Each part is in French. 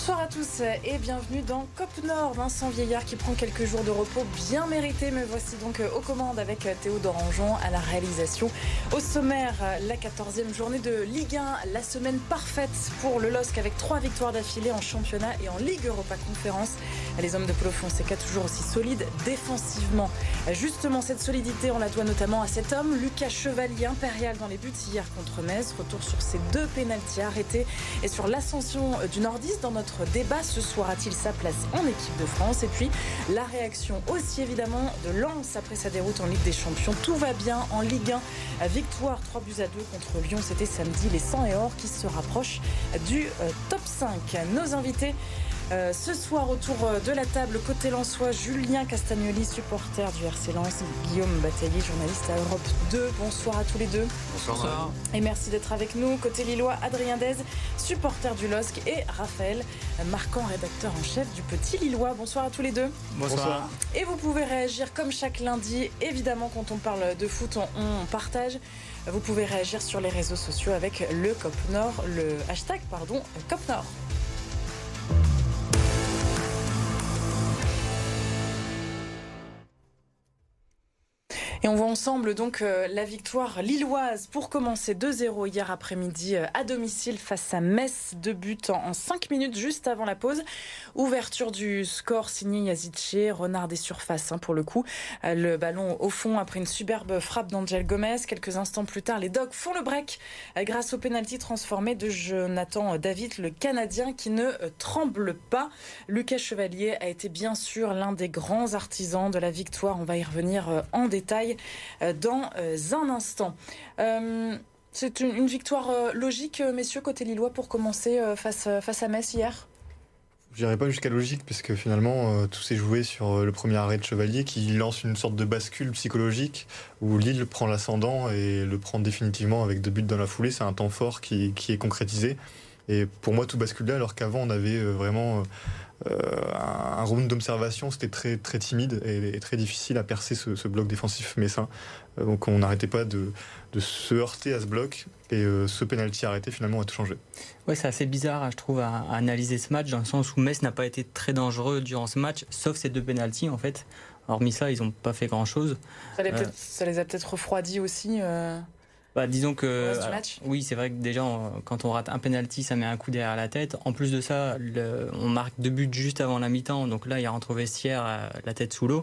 Bonsoir à tous et bienvenue dans COP Nord. Vincent Vieillard qui prend quelques jours de repos bien mérités. Me voici donc aux commandes avec Théo Dorangeon à la réalisation. Au sommaire, la 14e journée de Ligue 1, la semaine parfaite pour le LOSC avec trois victoires d'affilée en championnat et en Ligue Europa Conférence. Les hommes de Polo Fonseca toujours aussi solides défensivement. Justement, cette solidité, on la doit notamment à cet homme, Lucas Chevalier, impérial dans les buts hier contre Metz. Retour sur ses deux pénalties arrêtés et sur l'ascension du Nordiste dans notre débat ce soir a-t-il sa place en équipe de France Et puis la réaction aussi évidemment de Lens après sa déroute en Ligue des Champions. Tout va bien en Ligue 1. Victoire 3 buts à 2 contre Lyon. C'était samedi. Les 100 et or qui se rapprochent du euh, top 5. Nos invités. Euh, ce soir, autour euh, de la table, côté Lensois, Julien Castagnoli, supporter du RC Lens, Guillaume Bataillé, journaliste à Europe 2. Bonsoir à tous les deux. Bonsoir. Et merci d'être avec nous. Côté Lillois, Adrien Dez, supporter du LOSC, et Raphaël, marquant rédacteur en chef du Petit Lillois. Bonsoir à tous les deux. Bonsoir. Et vous pouvez réagir comme chaque lundi. Évidemment, quand on parle de foot, on, partage. Vous pouvez réagir sur les réseaux sociaux avec le COP Nord, le hashtag pardon, COP Nord. Et on voit ensemble donc euh, la victoire lilloise pour commencer 2-0 hier après-midi euh, à domicile face à Metz. Deux buts en 5 minutes juste avant la pause. Ouverture du score signé Yazidche, renard des surfaces hein, pour le coup. Euh, le ballon au fond après une superbe frappe d'Angel Gomez. Quelques instants plus tard, les Dogs font le break grâce au pénalty transformé de Jonathan David, le Canadien qui ne tremble pas. Lucas Chevalier a été bien sûr l'un des grands artisans de la victoire. On va y revenir en détail. Euh, dans euh, un instant. Euh, c'est une, victoire logique, messieurs, côté Lillois, pour commencer face, à Metz hier? Je dirais pas jusqu'à logique, parce que finalement, tout s'est joué sur le premier arrêt de Chevalier qui lance une sorte de bascule psychologique où Lille prend l'ascendant et le prend définitivement avec deux buts dans la foulée. C'est un temps fort qui, est concrétisé. Et pour moi, tout bascule là, alors qu'avant, on avait vraiment euh, un round d'observation, c'était très, très timide et, très difficile à percer ce, bloc défensif messin. Euh, donc on n'arrêtait pas de, se heurter à ce bloc et euh, ce penalty arrêté finalement a tout changé. Ouais, c'est assez bizarre, je trouve, à, analyser ce match dans le sens où Metz n'a pas été très dangereux durant ce match, sauf ces deux penalties en fait. Hormis ça, ils n'ont pas fait grand chose. Ça les, a peut-être refroidis aussi. Bah, disons que oui, c'est vrai que déjà quand on rate un penalty, ça met un coup derrière la tête. En plus de ça, on marque deux buts juste avant la mi-temps, donc là il rentre au vestiaire euh, la tête sous l'eau.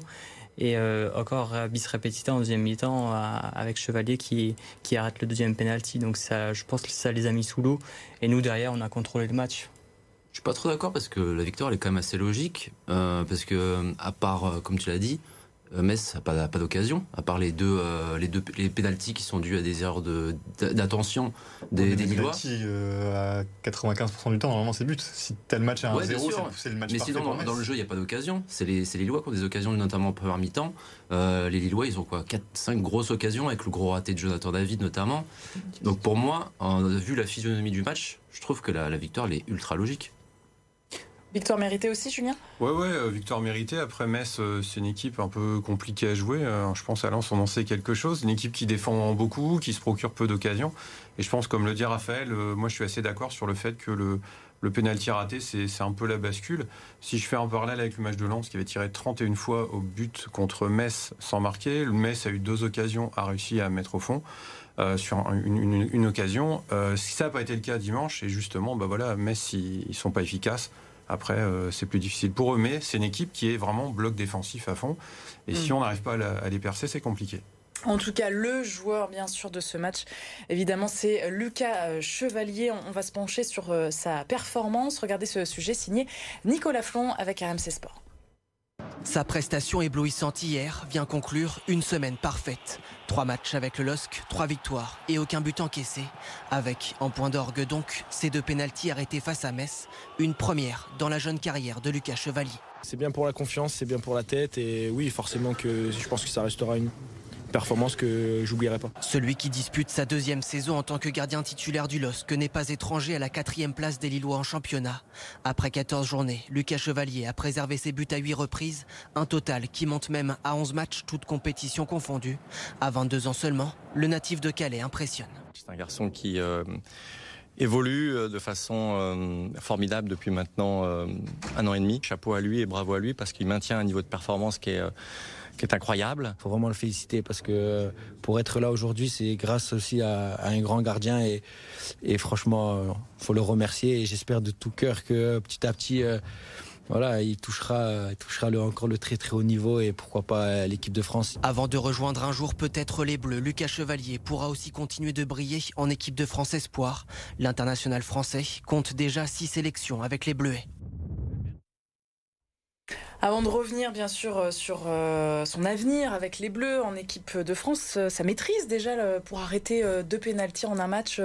Et euh, encore bis repetita en deuxième mi-temps euh, avec Chevalier qui, qui arrête le deuxième penalty. Donc ça, je pense que ça les a mis sous l'eau. Et nous derrière, on a contrôlé le match. Je suis pas trop d'accord parce que la victoire elle est quand même assez logique. parce que à part, comme tu l'as dit, euh, Metz n'a pas, pas d'occasion, à part les deux, euh, les deux les pénalties qui sont dus à des erreurs d'attention des, des Lillois. Euh, à 95% du temps, normalement, c'est but. Si tel match est un 0 c'est le match Mais sinon, dans, le jeu, il n'y a pas d'occasion. C'est les, les, Lillois qui ont des occasions, notamment en première mi-temps. les Lillois, ils ont quoi? 4, 5 grosses occasions, avec le gros raté de Jonathan David notamment. Donc pour moi, vu la physionomie du match, je trouve que la, la victoire, elle est ultra logique. Victoire méritée aussi, Julien? Ouais, ouais, euh, victoire méritée. Après Metz, euh, c'est une équipe un peu compliquée à jouer. Euh, je pense à Lens, on en sait quelque chose. Une équipe qui défend beaucoup, qui se procure peu d'occasions. Et je pense, comme le dit Raphaël, moi je suis assez d'accord sur le fait que le, pénalty raté, c'est un peu la bascule. Si je fais un parallèle avec le match de Lens, qui avait tiré 31 fois au but contre Metz sans marquer, Metz a eu deux occasions, a réussi à mettre au fond. sur une, occasion. si ça n'a pas été le cas dimanche, et justement, bah voilà, Metz, ils, ils sont pas efficaces. Après, euh, c'est plus difficile pour eux, mais c'est une équipe qui est vraiment bloc défensif à fond. Et si mm. on n'arrive pas à, les percer, c'est compliqué. En tout cas, le joueur, bien sûr, de ce match, évidemment, c'est Lucas euh, Chevalier. On va se pencher sur euh, sa performance. Regardez ce sujet signé Nicolas Flon avec RMC Sport. Sa prestation éblouissante hier vient conclure une semaine parfaite. Trois matchs avec le LOSC, trois victoires et aucun but encaissé. Avec, en point d'orgue donc, ces deux pénalties arrêtés face à Metz, une première dans la jeune carrière de Lucas Chevalier. C'est bien pour la confiance, c'est bien pour la tête et oui, forcément que je pense que ça restera une, performance que j'oublierai pas. Celui qui dispute sa deuxième saison en tant que gardien titulaire du LOSC n'est pas étranger à la quatrième place des Lillois en championnat. Après 14 journées, Lucas Chevalier a préservé ses buts à 8 reprises, un total qui monte même à 11 matchs, toutes compétitions confondues. À 22 ans seulement, le natif de Calais impressionne. C'est un garçon qui... Euh, évolue de façon formidable depuis maintenant un an et demi. Chapeau à lui et bravo à lui parce qu'il maintient un niveau de performance qui est qui est incroyable. Il faut vraiment le féliciter parce que pour être là aujourd'hui, c'est grâce aussi à, un grand gardien et, et franchement, il faut le remercier et j'espère de tout cœur que petit à petit, euh, voilà, il touchera, il touchera le, encore le très très haut niveau et pourquoi pas l'équipe de France. Avant de rejoindre un jour peut-être les Bleus, Lucas Chevalier pourra aussi continuer de briller en équipe de France Espoir. L'international français compte déjà six sélections avec les Bleuets. Avant de revenir bien sûr euh, sur euh, son avenir avec les Bleus en équipe de France, euh, sa maîtrise déjà pour arrêter deux pénalties en un match,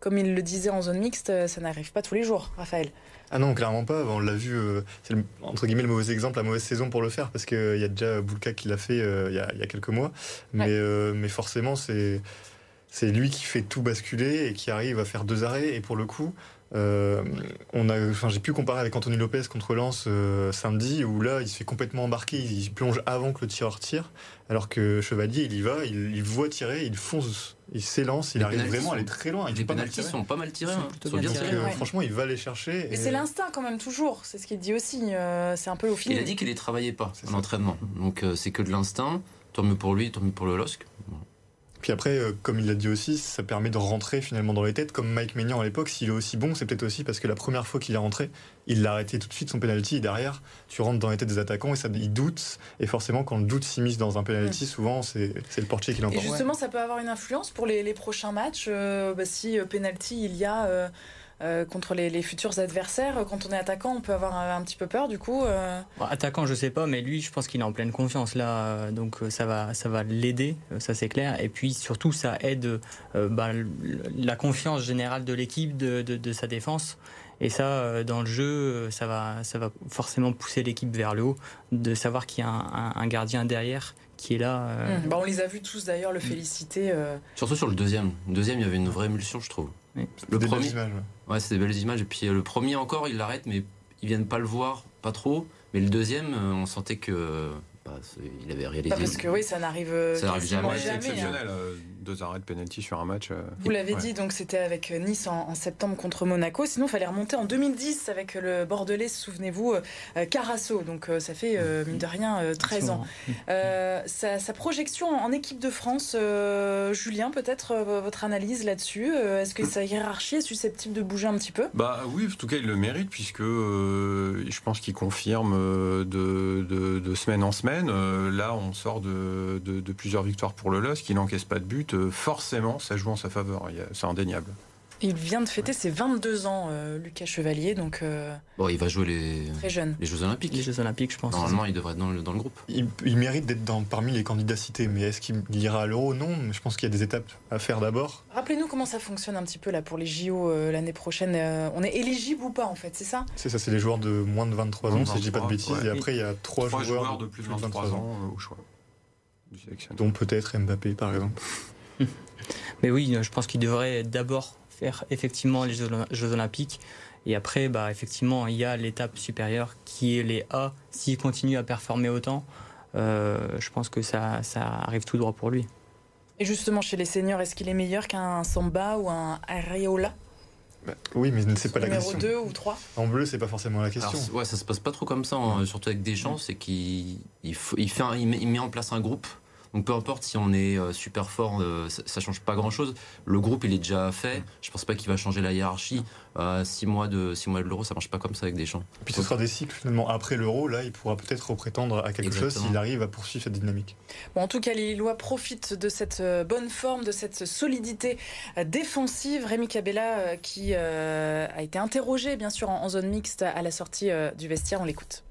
comme il le disait en zone mixte, ça n'arrive pas tous les jours, Raphaël. Ah non, clairement pas. On l'a vu, c'est entre guillemets le mauvais exemple, la mauvaise saison pour le faire, parce qu'il y a déjà Boulka qui l'a fait il y, a, quelques mois. Mais, mais forcément, c'est lui qui fait tout basculer et qui arrive à faire deux arrêts. Et pour le coup, euh, on a, enfin, j'ai pu comparer avec Anthony Lopez contre Lens euh, samedi, où là, il se fait complètement embarquer, il, plonge avant que le tireur tire, alors que Chevalier, il y va, il, voit tirer, il fonce, il s'élance, il arrive vraiment à aller très loin. les pénalties sont pas mal tirés. Hein. Franchement, il va les chercher. Et, c'est l'instinct quand même toujours, c'est ce qu'il dit aussi. Euh, c'est un peu au fil. Il a dit qu'il les travaillait pas en entraînement, donc c'est que de l'instinct. Tant mieux pour lui, tant mieux pour le LOSC. Puis après, euh, comme il l'a dit aussi, ça permet de rentrer finalement dans les têtes. Comme Mike Maignan à l'époque, s'il est aussi bon, c'est peut-être aussi parce que la première fois qu'il est rentré, il l'a arrêté tout de suite son penalty. Et derrière, tu rentres dans les têtes des attaquants et ça, ils doutent. Et forcément, quand le doute s'immisce dans un penalty, souvent c'est le portier qui l'emporte. Et justement, ça peut avoir une influence pour les, prochains matchs. Euh, bah, si euh, penalty il y a. Euh, contre les, futurs adversaires Quand on est attaquant, on peut avoir un, petit peu peur du coup euh Attaquant, je sais pas, mais lui, je pense qu'il est en pleine confiance là, euh, donc ça va, ça va l'aider, ça c'est clair. Et puis surtout, ça aide bah, la confiance générale de l'équipe, de, de, sa défense. Et ça, dans le jeu, ça va, ça va forcément pousser l'équipe vers le haut, de savoir qu'il y a un, gardien derrière qui est là. Mmh. Bah, on les a vus tous d'ailleurs le féliciter. Surtout sur le deuxième. Le deuxième, il y avait une vraie émulsion, je trouve. Le premier, ouais, c'est des belles images. Et puis euh, le premier encore, il l'arrête, mais ils viennent pas le voir, pas trop. Mais le deuxième, euh, on sentait que il avait réalisé. parce que oui, ça n'arrive, ça jamais. C'est exceptionnel. Hein. Euh, deux arrêts de penalty sur un match. Euh, Vous l'avez dit, donc c'était avec Nice en, septembre contre Monaco. Sinon, il fallait remonter en 2010 avec le Bordelais, souvenez-vous, euh, Carasso. Donc ça fait, mine de rien, 13 ans. Sa, projection en équipe de France, Julien, peut-être votre analyse là-dessus Est-ce que sa hiérarchie est susceptible de bouger un petit peu? Bah oui, en tout cas, il le mérite, puisque je pense qu'il confirme de, de, semaine en semaine. Là, on sort de, plusieurs victoires pour le LOSC, il n'encaisse pas de but forcément, ça joue en sa faveur. C'est indéniable. Il vient de fêter ses 22 ans, euh, Lucas Chevalier, donc. Euh, bon, il va jouer les. Très jeune. Les Jeux Olympiques. Les Jeux Olympiques, je pense. Normalement, il devrait être dans le, dans le groupe. Il, mérite d'être dans, parmi les candidats cités, mais est-ce qu'il ira à l'Euro? Non, je pense qu'il y a des étapes à faire d'abord. Rappelez-nous comment ça fonctionne un petit peu là pour les JO euh, l'année prochaine. on est éligible ou pas en fait, c'est ça? C'est ça, c'est les joueurs de moins de 23 ans, si je dis pas de bêtises. Et après, il y a trois, joueurs, de plus de 23, ans au choix. Dont peut-être Mbappé, par exemple. Mais oui, je pense qu'il devrait d'abord faire effectivement les Jeux Olympiques. Et après, bah, effectivement, il y a l'étape supérieure qui est les A. S'il continue à performer autant, euh, je pense que ça, ça arrive tout droit pour lui. Et justement, chez les seniors, est-ce qu'il est meilleur qu'un Samba ou un Areola? Bah, oui, mais c'est pas la question. Numéro 2 ou 3 En bleu, c'est pas forcément la question. ouais, ça se passe pas trop comme ça, hein, surtout avec Deschamps, c'est qu'il il, il, fait il met en place un groupe donc peu importe si on est euh, super fort, euh, ça, change pas grand chose. Le groupe il est déjà fait. Je pense pas qu'il va changer la hiérarchie. Euh, six mois de six mois de l'euro, ça marche pas comme ça avec des champs. Puis ce sera des cycles finalement après l'euro. Là, il pourra peut-être prétendre à quelque chose s'il arrive à poursuivre cette dynamique. Bon, en tout cas, les Lillois profitent de cette bonne forme, de cette solidité défensive. Rémi Cabella qui a été interrogé bien sûr en zone mixte à la sortie du vestiaire. On l'écoute.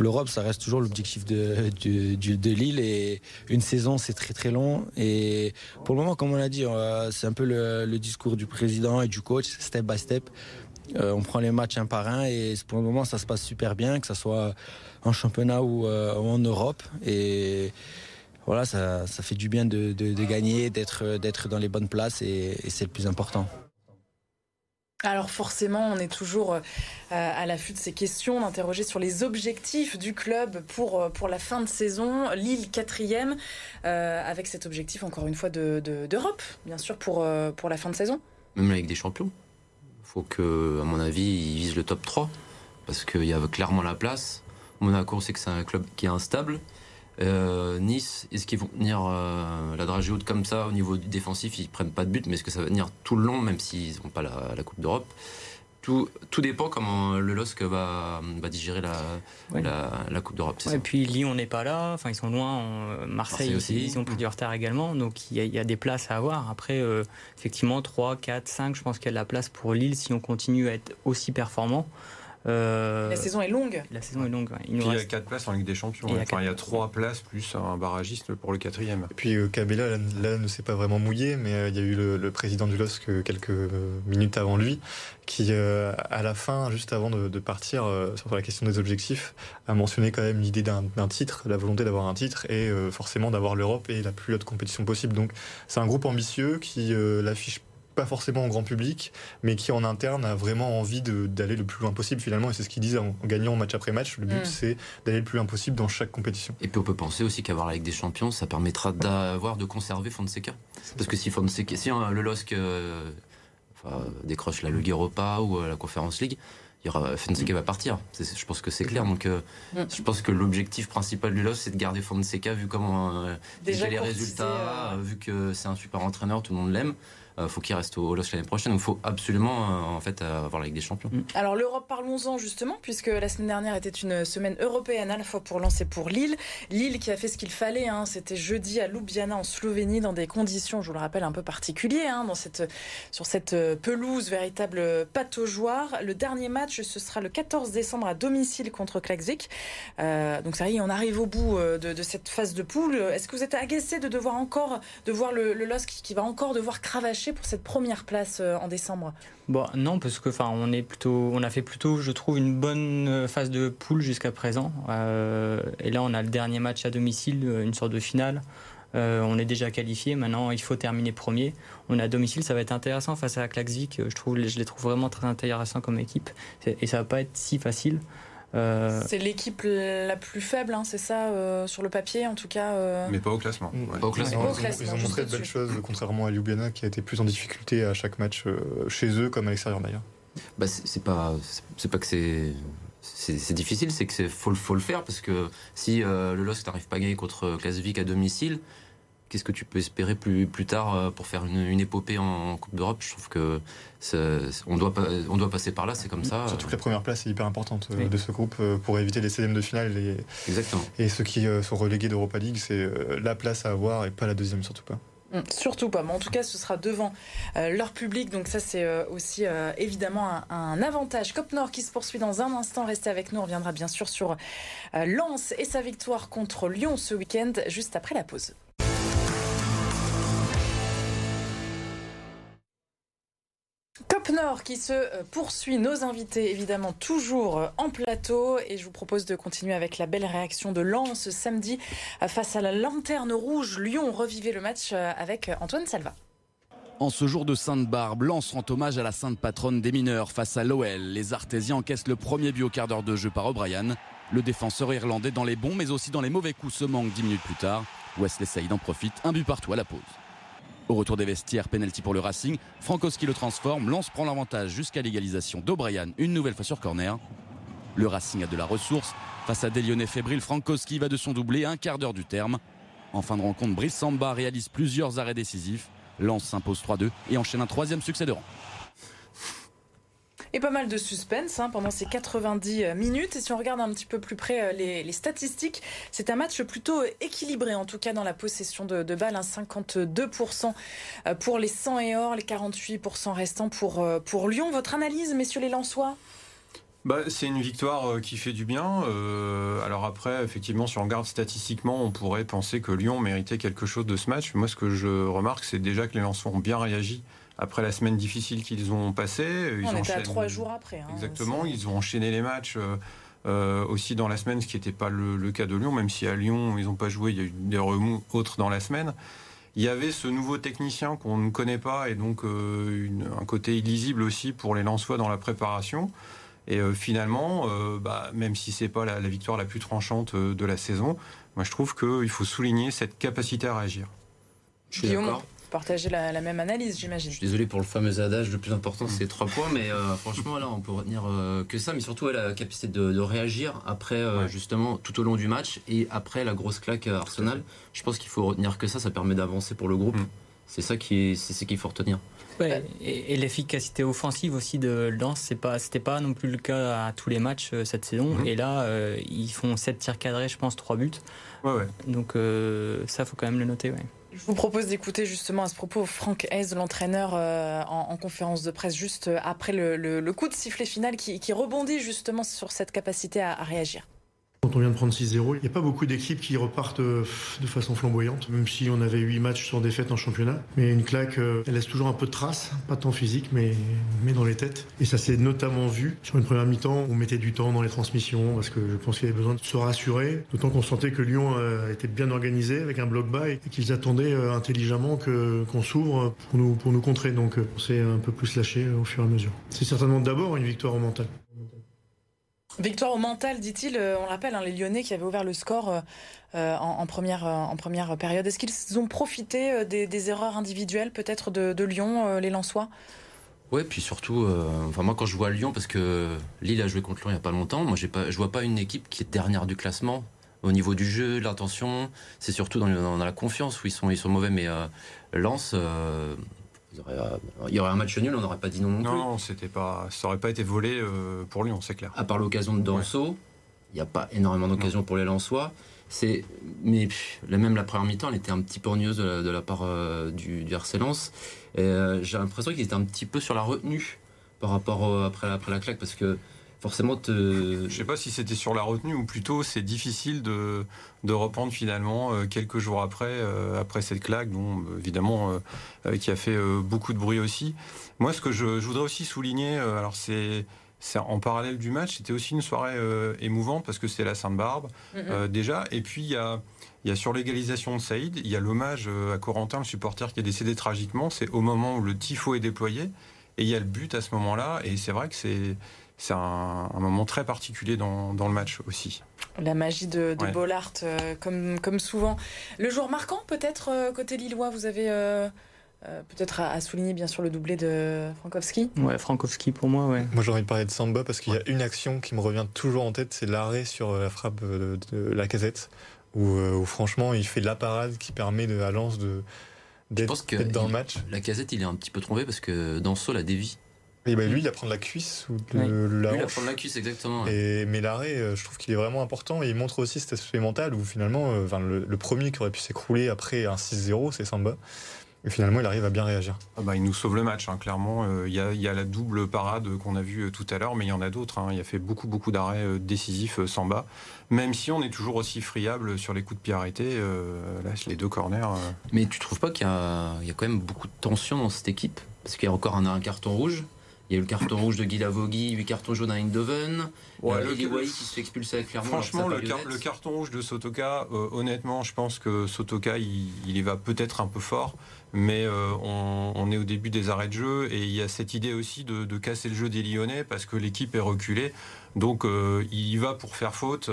L'Europe, ça reste toujours l'objectif de, de, Lille et une saison, c'est très très long. Et pour le moment, comme on l'a dit, euh, c'est un peu le, discours du président et du coach, step by step. Euh, on prend les matchs un par un et pour le moment, ça se passe super bien, que ce soit en championnat ou, euh, en Europe. Et voilà, ça, fait du bien de, gagner, d'être dans les bonnes places et c'est le plus important. Alors forcément, on est toujours euh, à l'affût de ces questions, d'interroger sur les objectifs du club pour, euh, pour la fin de saison. Lille quatrième, euh, avec cet objectif encore une fois d'Europe, de, bien sûr, pour, pour la fin de saison. Même avec des champions faut que, à mon avis, ils visent le top 3 parce qu'il y a clairement la place. Monaco, c'est que c'est un club qui est instable. Euh, nice, est-ce qu'ils vont tenir euh, la dragée haute comme ça au niveau du défensif? Ils prennent pas de but, mais est-ce que ça va tenir tout le long, même s'ils n'ont pas la, Coupe d'Europe? Tout, tout, dépend comment le LOSC va, va digérer la, la, Coupe d'Europe. et puis Lyon n'est pas là, enfin ils sont loin, Marseille, aussi. ils ont pris du retard également, donc il y, a, des places à avoir. Après, euh, effectivement, 3, 4, 5, je pense qu'il y a de la place pour Lille si on continue à être aussi performant. Euh, la saison est longue. La saison est longue. Il, y a 4 places en Ligue des Champions. Il y a, enfin, il y a 3 places plus un barragiste pour le quatrième. Et puis euh, Cabella là, ne s'est pas vraiment mouillé, mais euh, il y a eu le, président du LOSC quelques minutes avant lui qui, à la fin, juste avant de, partir sur la question des objectifs, a mentionné quand même l'idée d'un titre, la volonté d'avoir un titre et forcément d'avoir l'Europe et la plus haute compétition possible. Donc c'est un groupe ambitieux qui l'affiche pas forcément au grand public, mais qui en interne a vraiment envie d'aller le plus loin possible finalement. Et c'est ce qu'ils disent en, gagnant match après match. Le but, mm. c'est d'aller le plus loin possible dans chaque compétition. Et puis on peut penser aussi qu'avoir la Ligue des Champions, ça permettra d'avoir, de conserver Fonseca. Parce que si Fonseca, si hein, le LOSC euh, décroche la Ligue Europa ou euh, la Conférence League, il y aura, Fonseca va partir. Je pense que c'est clair. Donc, euh, mm. je pense que l'objectif principal du LOSC, c'est de garder Fonseca, vu comment déjà les résultats, vu que c'est un super entraîneur, tout le monde l'aime. Euh, faut qu'il reste au LOSC l'année prochaine. Donc il faut absolument euh, en fait avoir la Ligue des Champions. Mm. Alors l'Europe, parlons-en justement, puisque la semaine dernière était une semaine européenne à la fois pour lancer pour Lille. Lille qui a fait ce qu'il fallait, hein, c'était jeudi à Ljubljana en Slovénie dans des conditions, je vous le rappelle, un peu particulières, hein, dans cette, sur cette pelouse véritable pataugeoire. Le dernier match, ce sera le 14 décembre à domicile contre Klaxvik. Euh, donc ça y est, on arrive au bout de, cette phase de poule. Est-ce que vous êtes agacé de devoir encore, de voir le, le LOSC qui va encore devoir cravacher? Pour cette première place euh, en décembre Bon, non, parce que enfin, on est plutôt, on a fait plutôt, je trouve, une bonne euh, phase de poule jusqu'à présent. Euh, et là, on a le dernier match à domicile, une sorte de finale. on est déjà qualifié. Maintenant, il faut terminer premier. On est à domicile, ça va être intéressant face à Klaxvik. Je trouve, je les trouve vraiment très intéressants comme équipe, et ça va pas être si facile. Euh, c'est l'équipe la plus faible, hein, c'est ça, euh, sur le papier en tout cas. Euh. Mais pas au classement. Pas au classement. Ils, ont, montré de belles choses, contrairement à Ljubljana qui a été plus en difficulté à chaque match chez eux comme à l'extérieur d'ailleurs. Bah, c'est pas, c'est pas que c'est. C'est difficile, c'est que faut, faut le faire parce que si le LOSC n'arrive pas à gagner contre Klasvik à domicile, qu'est-ce que tu peux espérer plus, plus tard euh, pour faire une, épopée en, Coupe d'Europe? Je trouve que on doit, on doit passer par là, c'est comme ça. Surtout que la première place est hyper importante euh, de ce groupe euh, pour éviter les CDM de finale. Et, Exactement. Et ceux qui sont relégués d'Europa League, c'est la place à avoir et pas la deuxième, surtout pas. Hum, surtout pas, mais en tout cas ce sera devant leur public, donc ça c'est aussi évidemment un, un, avantage. Cop Nord qui se poursuit dans un instant, restez avec nous, on reviendra bien sûr sur Lens et sa victoire contre Lyon ce week-end, juste après la pause. Nord qui se euh, poursuit, nos invités évidemment toujours euh, en plateau et je vous propose de continuer avec la belle réaction de Lens samedi euh, face à la Lanterne Rouge. Lyon revivait le match avec Antoine Salva. En ce jour de Sainte-Barbe, Lens rend hommage à la sainte patronne des mineurs face à l'OL. Les Artésiens encaissent le premier but au quart d'heure de jeu par O'Brien. Le défenseur irlandais dans les bons mais aussi dans les mauvais coups se manque dix minutes plus tard. Wesley Saïd en profite, un but partout à la pause. Au retour des vestiaires, penalty pour le Racing. Frankowski le transforme. Lance prend l'avantage jusqu'à l'égalisation d'O'Brien, une nouvelle fois sur corner. Le Racing a de la ressource. Face à des Lyonnais fébriles, Frankowski va de son doublé un quart d'heure du terme. En fin de rencontre, Brice Samba réalise plusieurs arrêts décisifs. Lance s'impose 3-2 et enchaîne un troisième succès de rang. Et pas mal de suspense hein, pendant ces 90 euh, minutes. Et si on regarde un petit peu plus près euh, les, statistiques, c'est un match plutôt équilibré, en tout cas dans la possession de, balles. 52% euh, pour les 100 et or, les 48% restants pour, pour Lyon. Votre analyse, messieurs les Lensois? Bah, c'est une victoire qui fait du bien. alors après, effectivement, si on regarde statistiquement, on pourrait penser que Lyon méritait quelque chose de ce match. Moi, ce que je remarque, c'est déjà que les Lensois ont bien réagi après la semaine difficile qu'ils ont passée. Ils On était à trois jours après. Hein, Exactement, ils ont enchaîné les matchs. Euh, euh, aussi dans la semaine, ce qui n'était pas le, cas de Lyon, même si à Lyon ils n'ont pas joué, il y a eu des remous autres dans la semaine. Il y avait ce nouveau technicien qu'on ne connaît pas et donc euh, un côté illisible aussi pour les Lensois dans la préparation. Et finalement, bah, même si c'est pas la, victoire la plus tranchante de la saison, moi je trouve qu'il faut souligner cette capacité à réagir. Je suis d'accord. Partagez la, même analyse, j'imagine. Je suis désolé pour le fameux adage, le plus important c'est trois points, mais franchement là on peut retenir que ça, mais surtout la capacité de, réagir après justement tout au long du match et après la grosse claque à Arsenal. Je pense qu'il faut retenir que ça, ça permet d'avancer pour le groupe. Mm. C'est ça qui c'est ce qu'il faut retenir. et, l'efficacité offensive aussi de Lens, c'est pas, c'était pas non plus le cas à tous les matchs euh, cette saison. Mhm. Et là, euh, ils font 7 tirs cadrés, je pense, 3 buts. Ouais, Donc euh, ça, faut quand même le noter. Je vous propose d'écouter justement à ce propos Franck Hez, l'entraîneur, en, conférence de presse juste après le, coup de sifflet final qui, rebondit justement sur cette capacité à réagir. Quand on vient de prendre 6-0, il n'y a pas beaucoup d'équipes qui repartent euh, de façon flamboyante, même si on avait 8 matchs sans défaite en championnat. Mais une claque, euh, elle laisse toujours un peu de traces, pas tant physique, mais, dans les têtes. Et ça s'est notamment vu sur une première mi-temps, on mettait du temps dans les transmissions, parce que je pense qu'il y avait besoin de se rassurer. D'autant qu'on sentait que Lyon euh, était bien organisé, avec un bloc bas, et qu'ils attendaient intelligemment qu'on s'ouvre pour nous, pour nous contrer. Donc on s'est un peu plus lâché au fur et à mesure. C'est certainement d'abord une victoire au mental. Victoire au mental, dit-il. Euh, on rappelle, hein, les Lyonnais qui avaient ouvert le score euh, euh, en, première, période. Est-ce qu'ils ont profité des, erreurs individuelles peut-être de, Lyon, les Lensois? Ouais, puis surtout, enfin moi quand je vois Lyon, parce que Lille a joué contre Lyon il n'y a pas longtemps, moi pas, je vois pas une équipe qui est dernière du classement au niveau du jeu, de l'intention. C'est surtout dans, la confiance où ils sont, ils sont mauvais, mais Lens euh, il y aurait un match nul, on n'aurait pas dit non non, Non, c'était pas, ça n'aurait pas été volé euh, pour Lyon, c'est clair. À part l'occasion de Danso, il n'y a pas énormément d'occasions pour les Lensois. C'est, mais même la première mi-temps, elle était un petit peu ennuyeuse de la, part euh, du, du RC J'ai l'impression qu'il était un petit peu sur la retenue par rapport après, après la claque, parce que forcément te... Je sais pas si c'était sur la retenue ou plutôt c'est difficile de, de reprendre finalement euh, quelques jours après, euh, après cette claque, dont évidemment euh, qui a fait beaucoup de bruit aussi. Moi, ce que je, voudrais aussi souligner, alors c'est en parallèle du match, c'était aussi une soirée émouvante parce que c'était la Sainte-Barbe mm-hmm. déjà. Et puis il y a, il y a sur l'égalisation de Saïd, il y a l'hommage à Corentin, le supporter qui est décédé tragiquement. C'est au moment où le tifo est déployé et il y a le but à ce moment-là. Et c'est vrai que c'est c'est un, moment très particulier dans, le match aussi. La magie de, Bollard, euh, comme, comme souvent. Le jour marquant, peut-être, euh, côté Lillois, vous avez euh, peut-être à, souligner, bien sûr, le doublé de Frankowski Ouais, Frankowski pour moi, ouais. Moi, j'ai envie de parler de Samba parce qu'il y a une action qui me revient toujours en tête, c'est l'arrêt sur la frappe de, la casette, où, franchement, il fait la parade qui permet de, à Lens de d'être dans le match. La casette, il est un petit peu trompé parce que Danso la dévie. Et bah, lui, il apprend de la cuisse ou de la Lui, il apprend de la cuisse, exactement. Et, mais l'arrêt, euh, je trouve qu'il est vraiment important et il montre aussi cet aspect mental où finalement, euh, enfin, le, premier qui aurait pu s'écrouler après un 6-0, c'est Samba. Et finalement, il arrive à bien réagir. Ah bah, il nous sauve le match, hein, clairement. Euh, il y, a, la double parade qu'on a vue tout à l'heure, mais il y en a d'autres. Hein. Il a fait beaucoup, beaucoup d'arrêts décisifs, Samba. Même si on est toujours aussi friable sur les coups de pied arrêtés, là, les deux corners. Mais tu trouves pas qu'il y, y, a quand même beaucoup de tension dans cette équipe? Parce qu'il y a encore un carton rouge. Il y a eu le carton rouge de Guy Lavogui, 8 cartons jaunes à Eindhoven. Ouais, le qui se fait expulser clairement. Franchement, le, carton rouge de Sotoka, euh, honnêtement, je pense que Sotoka, il, y va peut-être un peu fort, mais euh, on, est au début des arrêts de jeu et il y a cette idée aussi de, casser le jeu des Lyonnais parce que l'équipe est reculée. Donc euh, il y va pour faire faute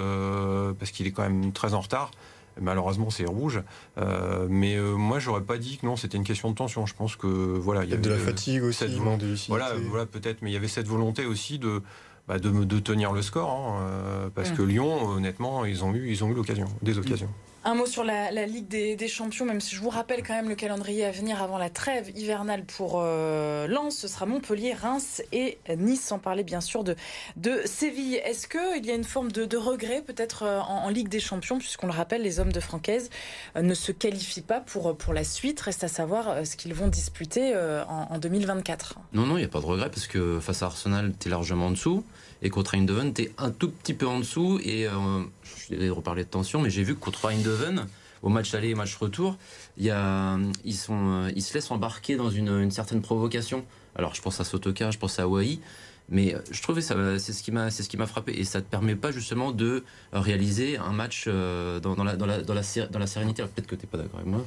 parce qu'il est quand même très en retard. Malheureusement, c'est rouge. Euh, mais euh, moi, j'aurais pas dit que non, c'était une question de tension. Je pense que voilà, il y avait de la fatigue aussi, cette... voilà, voilà peut-être, mais il y avait cette volonté aussi de bah, de, tenir le score, hein, euh, parce que Lyon, honnêtement, ils ont eu ils ont eu l'occasion, des occasions. Un mot sur la, Ligue des, Champions, même si je vous rappelle quand même le calendrier à venir avant la trêve hivernale pour euh, Lens, ce sera Montpellier, Reims et Nice, sans parler bien sûr de, de Séville. Est-ce qu'il y a une forme de, regret peut-être euh, en, Ligue des Champions, puisqu'on le rappelle, les hommes de Francaise ne se qualifient pas pour, pour la suite, reste à savoir ce qu'ils vont disputer en, 2024 Non, non, il n'y a pas de regret, parce que face à Arsenal, tu es largement en dessous, et contre Eindhoven, tu es un tout petit peu en dessous, et je suis désolé de reparler de tension, mais j'ai vu que contre Eindhoven, au match aller et match retour, y a, ils, sont, ils se laissent embarquer dans une, une certaine provocation. Alors je pense à Sotoka, je pense à Hawaii, mais euh, je trouvais ça, c'est ce qui m'a, c'est ce qui m'a frappé, et ça te permet pas justement de réaliser un match euh, dans, dans, la, dans, la, dans, la, dans la sérénité. Peut-être que tu n'es pas d'accord avec moi,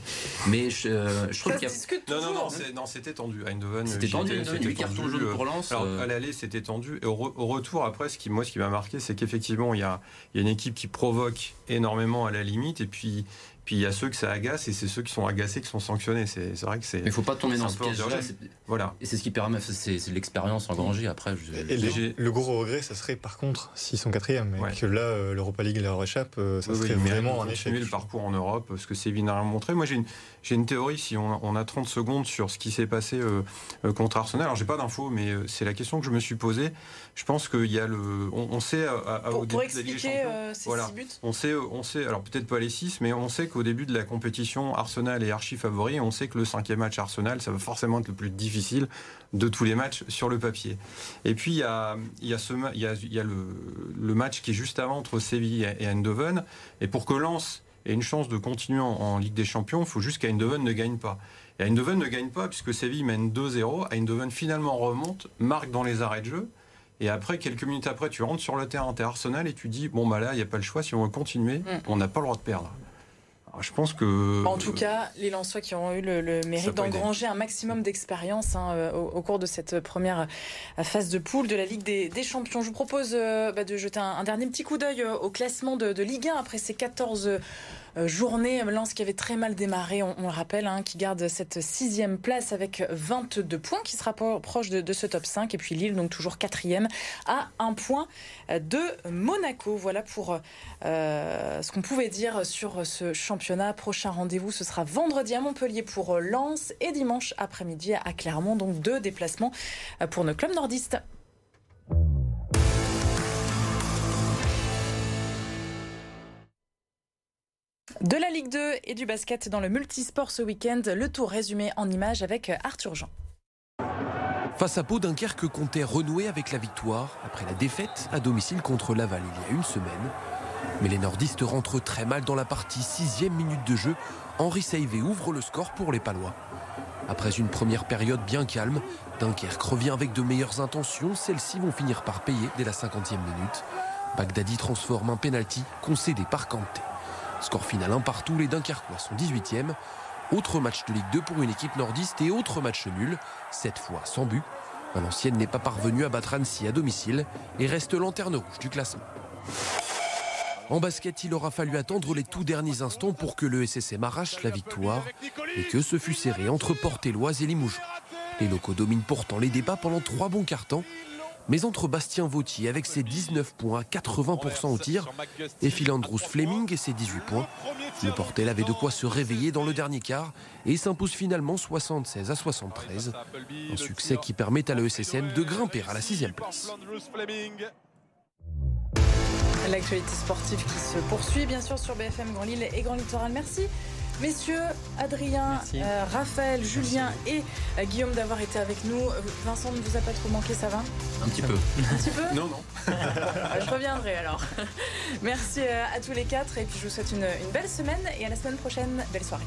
mais je, euh, je trouve qu'il y a. Non, non, non, non c'était tendu. Eindhoven, c'était tendu. C'était carton jaune pour Lens. Alors à l'aller, c'était tendu. Et au, retour, après, ce qui, moi, ce qui m'a marqué, c'est qu'effectivement, il y a, il y a une équipe qui provoque énormément à la limite, et puis Puis il y a ceux que ça agace et c'est ceux qui sont agacés qui sont sanctionnés. C'est vrai que c'est. Mais il faut pas tomber dans ce piège-là. Voilà. Et c'est ce qui permet, c'est l'expérience engrangée après. le gros regret, ça serait par contre s'ils sont quatrième et que là euh, l'Europa League leur échappe, euh, ça serait vraiment un échec. le parcours en Europe, ce que Séville n'a rien montré. Moi j'ai une, une, théorie. Si on, a 30 secondes sur ce qui s'est passé euh, contre Arsenal, alors j'ai pas d'infos, mais c'est la question que je me suis posée. Je pense qu'il y a le, on, sait à, pour, au début Ligue des Champions, voilà, buts. On sait, on sait, alors peut-être pas les 6, mais on sait qu'au début de la compétition, Arsenal est archi favori. On sait que le cinquième match Arsenal, ça va forcément être le plus difficile de tous les matchs sur le papier. Et puis il y a, il y ce, il y a, le, match qui est juste avant entre Séville et Eindhoven. Et pour que Lens ait une chance de continuer en, Ligue des Champions, il faut juste qu'Eindhoven ne gagne pas. Et Eindhoven ne gagne pas puisque Séville mène 2-0. Eindhoven finalement remonte, marque dans les arrêts de jeu. Et après, quelques minutes après, tu rentres sur le terrain, t'es Arsenal et tu dis bon bah là, il n'y a pas le choix. Si on veut continuer, mm. on n'a pas le droit de perdre. Je pense que. En tout cas, les Lensois qui ont eu le, mérite d'engranger un maximum d'expérience hein, euh, au, cours de cette première euh, phase de poule de la Ligue des, Champions. Je vous propose euh, bah, de jeter un, dernier petit coup d'œil au classement de, de, Ligue 1 après ces 14 euh, journée. Lens qui avait très mal démarré, on, le rappelle, hein, qui garde cette sixième place avec 22 points, qui sera proche de, ce top 5. Et puis Lille, donc toujours quatrième, à un point de Monaco. Voilà pour euh, ce qu'on pouvait dire sur ce championnat. Prochain rendez-vous, ce sera vendredi à Montpellier pour Lens et dimanche après-midi à Clermont. Donc deux déplacements pour nos clubs nordistes. De la Ligue 2 et du basket dans le multisport ce week-end, le tour résumé en images avec Arthur Jean. Face à Pau, Dunkerque comptait renouer avec la victoire après la défaite à domicile contre Laval il y a une semaine. Mais les nordistes rentrent très mal dans la partie, sixième minute de jeu. Henri Saivé ouvre le score pour les Palois. Après une première période bien calme, Dunkerque revient avec de meilleures intentions. Celles-ci vont finir par payer dès la 50e minute. Bagdadi transforme un penalty concédé par Kanté. Score final un partout, les Dunkerquois sont 18e. Autre match de Ligue 2 pour une équipe nordiste et autre match nul, cette fois sans but. Valenciennes n'est pas parvenu à battre Annecy à domicile et reste lanterne rouge du classement. En basket, il aura fallu attendre les tout derniers instants pour que le SSM arrache la victoire et que ce fut serré entre Port-et-Loise et Limoges. Les locaux dominent pourtant les débats pendant trois bons quarts-temps mais entre Bastien Vautier avec ses 19 points, 80% au tir, et Philandrous Fleming et ses 18 points, le Portel avait de quoi se réveiller dans le dernier quart et s'impose finalement 76 à 73. Un succès qui permet à l'ESSM de grimper à la sixième place. L'actualité sportive qui se poursuit bien sûr sur BFM Grand Lille et Grand Littoral. Merci Messieurs, Adrien, euh, Raphaël, Julien et euh, Guillaume d'avoir été avec nous. Vincent ne vous a pas trop manqué, ça va? Un petit peu. Un petit peu? Non, non. je reviendrai alors. Merci euh, à tous les quatre et puis je vous souhaite une belle semaine et à la semaine prochaine. Belle soirée.